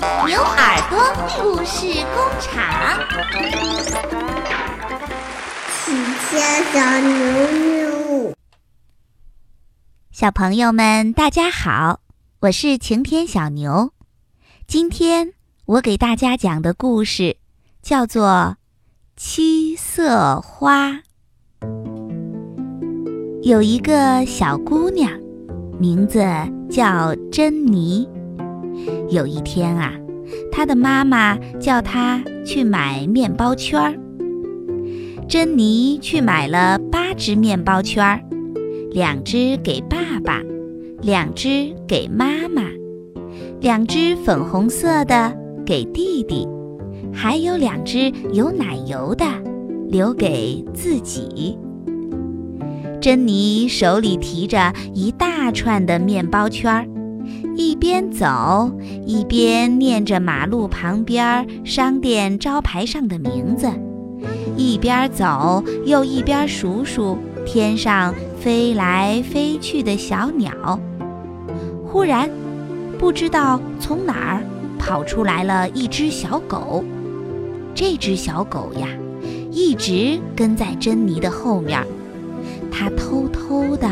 牛耳朵故事工厂。晴天小牛牛，小朋友们，大家好，我是晴天小牛。今天我给大家讲的故事叫做《七色花》。有一个小姑娘，名字叫珍妮。有一天啊，他的妈妈叫他去买面包圈儿。珍妮去买了八只面包圈儿，两只给爸爸，两只给妈妈，两只粉红色的给弟弟，还有两只有奶油的留给自己。珍妮手里提着一大串的面包圈儿。一边走一边念着马路旁边商店招牌上的名字，一边走又一边数数天上飞来飞去的小鸟。忽然，不知道从哪儿跑出来了一只小狗。这只小狗呀，一直跟在珍妮的后面，它偷偷的。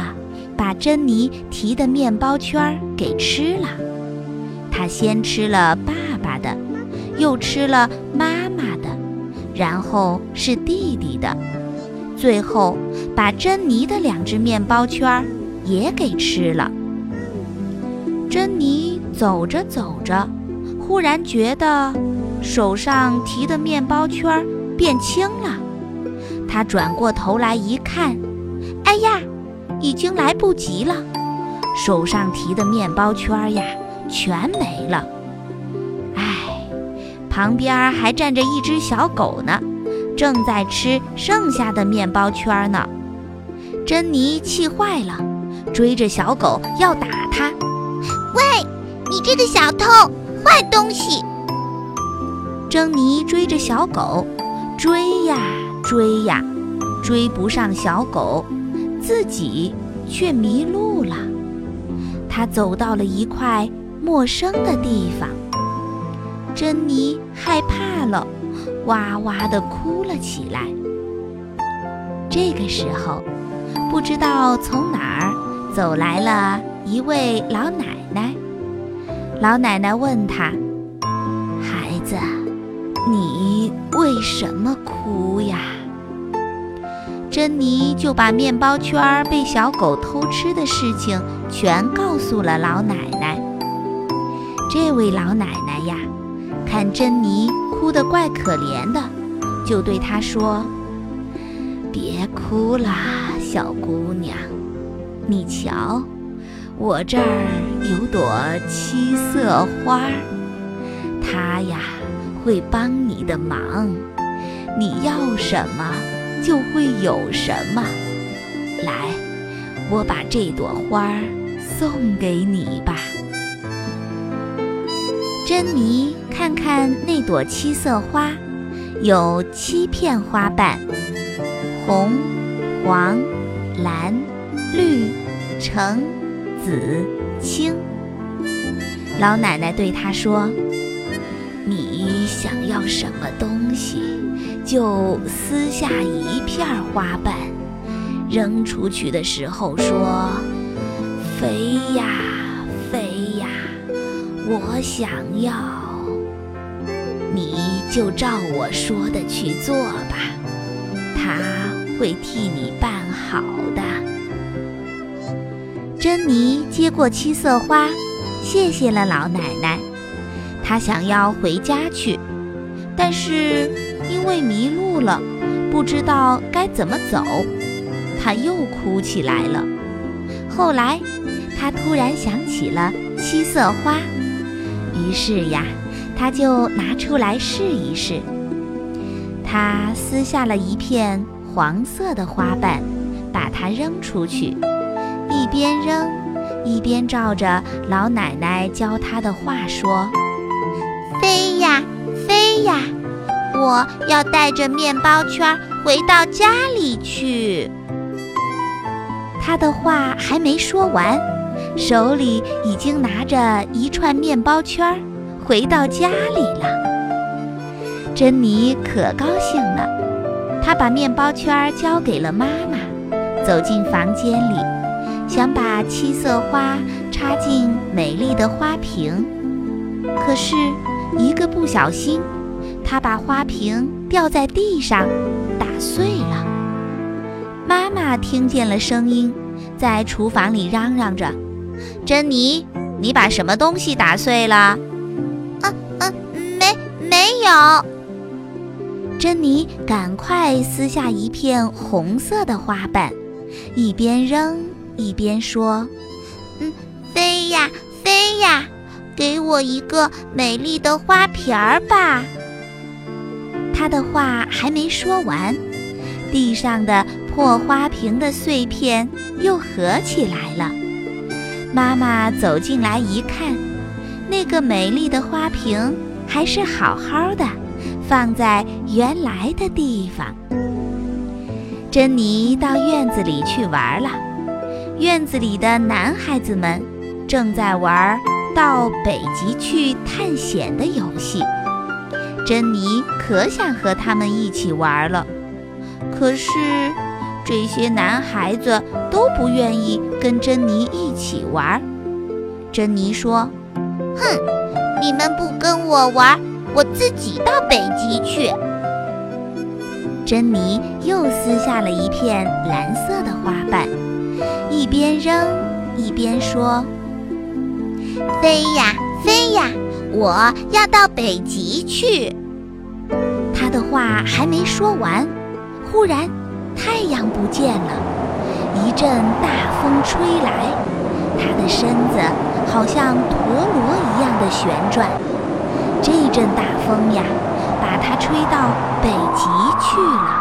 把珍妮提的面包圈给吃了，他先吃了爸爸的，又吃了妈妈的，然后是弟弟的，最后把珍妮的两只面包圈也给吃了。珍妮走着走着，忽然觉得手上提的面包圈变轻了，她转过头来一看，哎呀！已经来不及了，手上提的面包圈呀，全没了。唉，旁边还站着一只小狗呢，正在吃剩下的面包圈呢。珍妮气坏了，追着小狗要打它。喂，你这个小偷，坏东西！珍妮追着小狗，追呀追呀，追不上小狗。自己却迷路了，他走到了一块陌生的地方。珍妮害怕了，哇哇地哭了起来。这个时候，不知道从哪儿走来了一位老奶奶。老奶奶问他：“孩子，你为什么哭呀？”珍妮就把面包圈被小狗偷吃的事情全告诉了老奶奶。这位老奶奶呀，看珍妮哭得怪可怜的，就对她说：“别哭啦，小姑娘，你瞧，我这儿有朵七色花，它呀会帮你的忙。你要什么？”就会有什么。来，我把这朵花送给你吧。珍妮看看那朵七色花，有七片花瓣，红、黄、蓝、绿、橙、紫、青。老奶奶对她说：“你想要什么东西？”就撕下一片花瓣，扔出去的时候说：“飞呀飞呀，我想要。”你就照我说的去做吧，他会替你办好的。珍妮接过七色花，谢谢了老奶奶。她想要回家去，但是。因为迷路了，不知道该怎么走，他又哭起来了。后来，他突然想起了七色花，于是呀，他就拿出来试一试。他撕下了一片黄色的花瓣，把它扔出去，一边扔，一边照着老奶奶教他的话说：“，哎呀。”我要带着面包圈回到家里去。他的话还没说完，手里已经拿着一串面包圈，回到家里了。珍妮可高兴了，她把面包圈交给了妈妈，走进房间里，想把七色花插进美丽的花瓶。可是，一个不小心，她把花瓶掉在地上，打碎了。妈妈听见了声音，在厨房里嚷嚷着：“珍妮，你把什么东西打碎了？”“啊啊，没没有。”珍妮赶快撕下一片红色的花瓣，一边扔一边说：“嗯，飞呀飞呀，给我一个美丽的花瓶儿吧。”他的话还没说完，地上的破花瓶的碎片又合起来了。妈妈走进来一看，那个美丽的花瓶还是好好的。放在原来的地方。珍妮到院子里去玩了。院子里的男孩子们正在玩到北极去探险的游戏。珍妮可想和他们一起玩了，可是这些男孩子都不愿意跟珍妮一起玩。珍妮说：“哼，你们不跟我玩。”我自己到北极去。珍妮又撕下了一片蓝色的花瓣，一边扔一边说：“飞呀飞呀，我要到北极去。”他的话还没说完，忽然太阳不见了，一阵大风吹来，他的身子好像陀螺一样的旋转。这阵大风呀，把它吹到北极去了